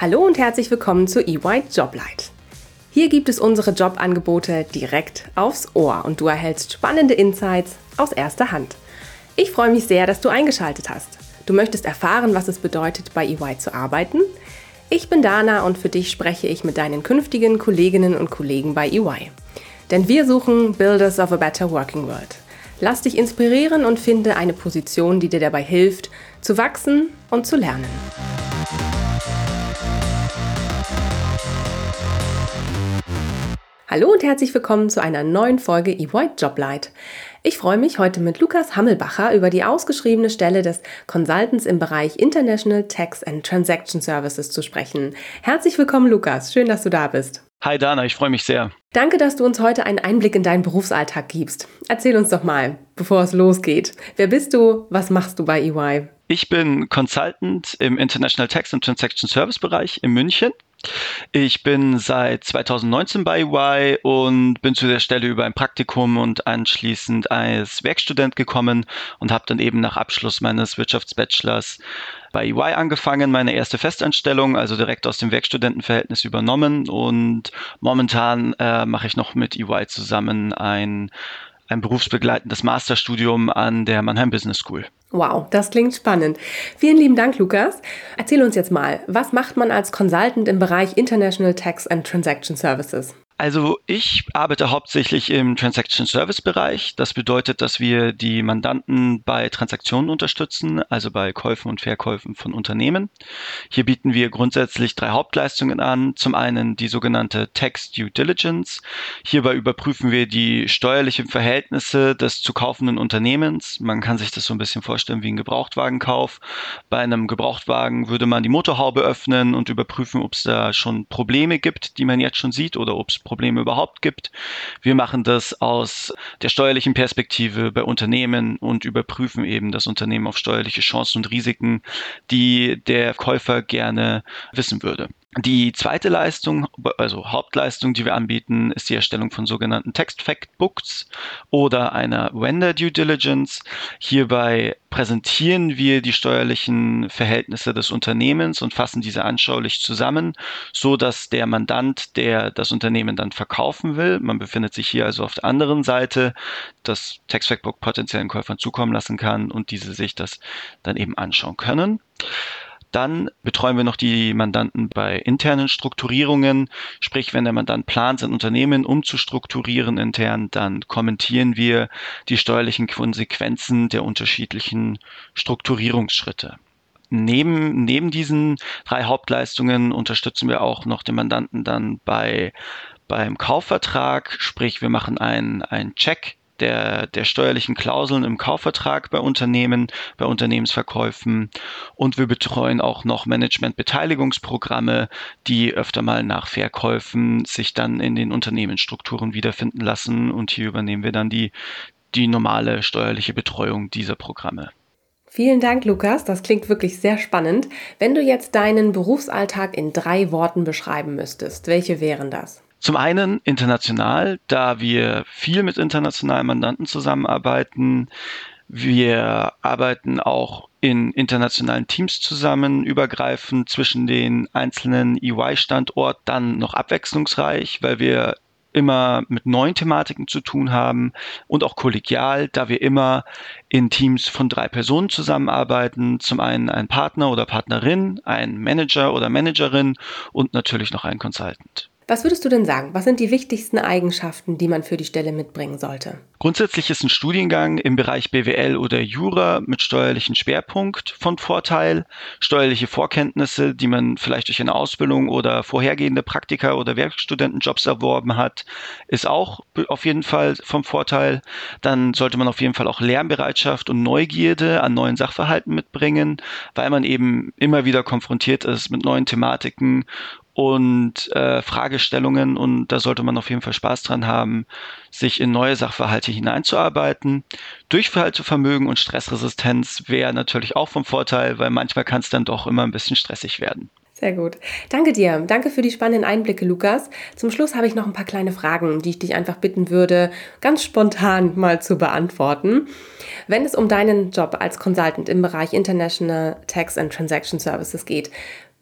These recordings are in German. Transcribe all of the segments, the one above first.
Hallo und herzlich willkommen zu EY Joblight. Hier gibt es unsere Jobangebote direkt aufs Ohr und du erhältst spannende Insights aus erster Hand. Ich freue mich sehr, dass du eingeschaltet hast. Du möchtest erfahren, was es bedeutet, bei EY zu arbeiten? Ich bin Dana und für dich spreche ich mit deinen künftigen Kolleginnen und Kollegen bei EY. Denn wir suchen Builders of a Better Working World. Lass dich inspirieren und finde eine Position, die dir dabei hilft, zu wachsen und zu lernen. Hallo und herzlich willkommen zu einer neuen Folge EY Joblight. Ich freue mich, heute mit Lukas Hammelbacher über die ausgeschriebene Stelle des Consultants im Bereich International Tax and Transaction Services zu sprechen. Herzlich willkommen, Lukas. Schön, dass du da bist. Hi Dana, ich freue mich sehr. Danke, dass du uns heute einen Einblick in deinen Berufsalltag gibst. Erzähl uns doch mal, bevor es losgeht. Wer bist du? Was machst du bei EY? Ich bin Consultant im International Tax and Transaction Service Bereich in München. Ich bin seit 2019 bei EY und bin zu der Stelle über ein Praktikum und anschließend als Werkstudent gekommen und habe dann eben nach Abschluss meines Wirtschaftsbachelors bei EY angefangen, meine erste Festanstellung, also direkt aus dem Werkstudentenverhältnis übernommen und momentan äh, mache ich noch mit EY zusammen ein ein berufsbegleitendes Masterstudium an der Mannheim Business School. Wow, das klingt spannend. Vielen lieben Dank, Lukas. Erzähl uns jetzt mal, was macht man als Consultant im Bereich International Tax and Transaction Services? Also ich arbeite hauptsächlich im Transaction Service Bereich. Das bedeutet, dass wir die Mandanten bei Transaktionen unterstützen, also bei Käufen und Verkäufen von Unternehmen. Hier bieten wir grundsätzlich drei Hauptleistungen an. Zum einen die sogenannte Tax Due Diligence. Hierbei überprüfen wir die steuerlichen Verhältnisse des zu kaufenden Unternehmens. Man kann sich das so ein bisschen vorstellen wie ein Gebrauchtwagenkauf. Bei einem Gebrauchtwagen würde man die Motorhaube öffnen und überprüfen, ob es da schon Probleme gibt, die man jetzt schon sieht oder ob es Probleme überhaupt gibt. Wir machen das aus der steuerlichen Perspektive bei Unternehmen und überprüfen eben das Unternehmen auf steuerliche Chancen und Risiken, die der Käufer gerne wissen würde. Die zweite Leistung, also Hauptleistung, die wir anbieten, ist die Erstellung von sogenannten Text Fact Books oder einer Vendor Due Diligence. Hierbei präsentieren wir die steuerlichen Verhältnisse des Unternehmens und fassen diese anschaulich zusammen, so dass der Mandant, der das Unternehmen dann verkaufen will, man befindet sich hier also auf der anderen Seite, das Tax Fact Book potenziellen Käufern zukommen lassen kann und diese sich das dann eben anschauen können. Dann betreuen wir noch die Mandanten bei internen Strukturierungen. Sprich, wenn der Mandant plant, sein Unternehmen umzustrukturieren intern, dann kommentieren wir die steuerlichen Konsequenzen der unterschiedlichen Strukturierungsschritte. Neben, neben diesen drei Hauptleistungen unterstützen wir auch noch den Mandanten dann bei beim Kaufvertrag, sprich wir machen einen, einen Check der, der steuerlichen Klauseln im Kaufvertrag bei Unternehmen, bei Unternehmensverkäufen. Und wir betreuen auch noch Management-Beteiligungsprogramme, die öfter mal nach Verkäufen sich dann in den Unternehmensstrukturen wiederfinden lassen. Und hier übernehmen wir dann die, die normale steuerliche Betreuung dieser Programme. Vielen Dank, Lukas. Das klingt wirklich sehr spannend. Wenn du jetzt deinen Berufsalltag in drei Worten beschreiben müsstest, welche wären das? Zum einen international, da wir viel mit internationalen Mandanten zusammenarbeiten. Wir arbeiten auch in internationalen Teams zusammen, übergreifend zwischen den einzelnen EY-Standorten, dann noch abwechslungsreich, weil wir immer mit neuen Thematiken zu tun haben und auch kollegial, da wir immer in Teams von drei Personen zusammenarbeiten. Zum einen ein Partner oder Partnerin, ein Manager oder Managerin und natürlich noch ein Consultant. Was würdest du denn sagen? Was sind die wichtigsten Eigenschaften, die man für die Stelle mitbringen sollte? Grundsätzlich ist ein Studiengang im Bereich BWL oder Jura mit steuerlichen Schwerpunkt von Vorteil. Steuerliche Vorkenntnisse, die man vielleicht durch eine Ausbildung oder vorhergehende Praktika oder Werkstudentenjobs erworben hat, ist auch auf jeden Fall vom Vorteil. Dann sollte man auf jeden Fall auch Lernbereitschaft und Neugierde an neuen Sachverhalten mitbringen, weil man eben immer wieder konfrontiert ist mit neuen Thematiken und äh, Fragestellungen und da sollte man auf jeden Fall Spaß dran haben, sich in neue Sachverhalte hineinzuarbeiten. Durchhaltevermögen und Stressresistenz wäre natürlich auch vom Vorteil, weil manchmal kann es dann doch immer ein bisschen stressig werden. Sehr gut. Danke dir. Danke für die spannenden Einblicke, Lukas. Zum Schluss habe ich noch ein paar kleine Fragen, die ich dich einfach bitten würde, ganz spontan mal zu beantworten. Wenn es um deinen Job als Consultant im Bereich International Tax and Transaction Services geht,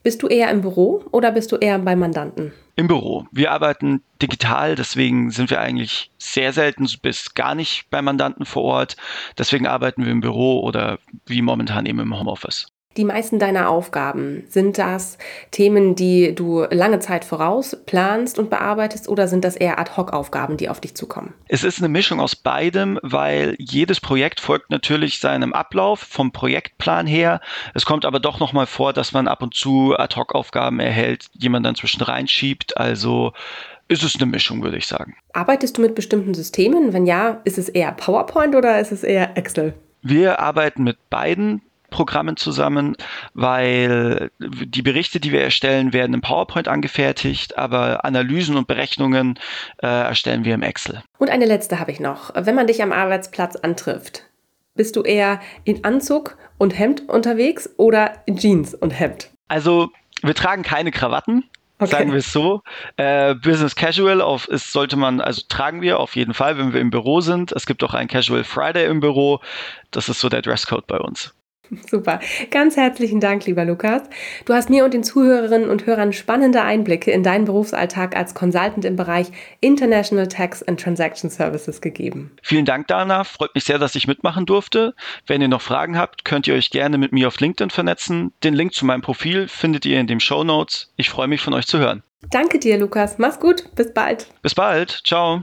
Bist du eher im Büro oder bist du eher bei Mandanten? Im Büro. Wir arbeiten digital, deswegen sind wir eigentlich sehr selten bis gar nicht bei Mandanten vor Ort. Deswegen arbeiten wir im Büro oder wie momentan eben im Homeoffice die meisten deiner Aufgaben? Sind das Themen, die du lange Zeit voraus planst und bearbeitest oder sind das eher Ad-Hoc-Aufgaben, die auf dich zukommen? Es ist eine Mischung aus beidem, weil jedes Projekt folgt natürlich seinem Ablauf vom Projektplan her. Es kommt aber doch nochmal vor, dass man ab und zu Ad-Hoc-Aufgaben erhält, die man dann zwischen reinschiebt. Also ist es eine Mischung, würde ich sagen. Arbeitest du mit bestimmten Systemen? Wenn ja, ist es eher PowerPoint oder ist es eher Excel? Wir arbeiten mit beiden. Programmen zusammen, weil die Berichte, die wir erstellen, werden im PowerPoint angefertigt, aber Analysen und Berechnungen äh, erstellen wir im Excel. Und eine letzte habe ich noch. Wenn man dich am Arbeitsplatz antrifft, bist du eher in Anzug und Hemd unterwegs oder in Jeans und Hemd? Also wir tragen keine Krawatten. Okay. Sagen wir es so. Äh, Business Casual auf, ist, sollte man, also tragen wir auf jeden Fall, wenn wir im Büro sind. Es gibt auch ein Casual Friday im Büro. Das ist so der Dresscode bei uns. Super. Ganz herzlichen Dank, lieber Lukas. Du hast mir und den Zuhörerinnen und Hörern spannende Einblicke in deinen Berufsalltag als Consultant im Bereich International Tax and Transaction Services gegeben. Vielen Dank, Dana. Freut mich sehr, dass ich mitmachen durfte. Wenn ihr noch Fragen habt, könnt ihr euch gerne mit mir auf LinkedIn vernetzen. Den Link zu meinem Profil findet ihr in den Show Notes. Ich freue mich, von euch zu hören. Danke dir, Lukas. Mach's gut. Bis bald. Bis bald. Ciao.